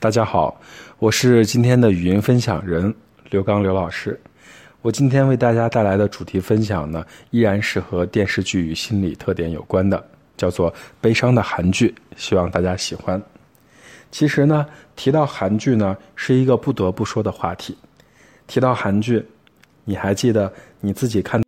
大家好我是今天的语音分享人刘刚刘老师。我今天为大家带来的主题分享呢依然是和电视剧与心理特点有关的叫做悲伤的韩剧希望大家喜欢。其实呢提到韩剧呢是一个不得不说的话题。提到韩剧你还记得你自己看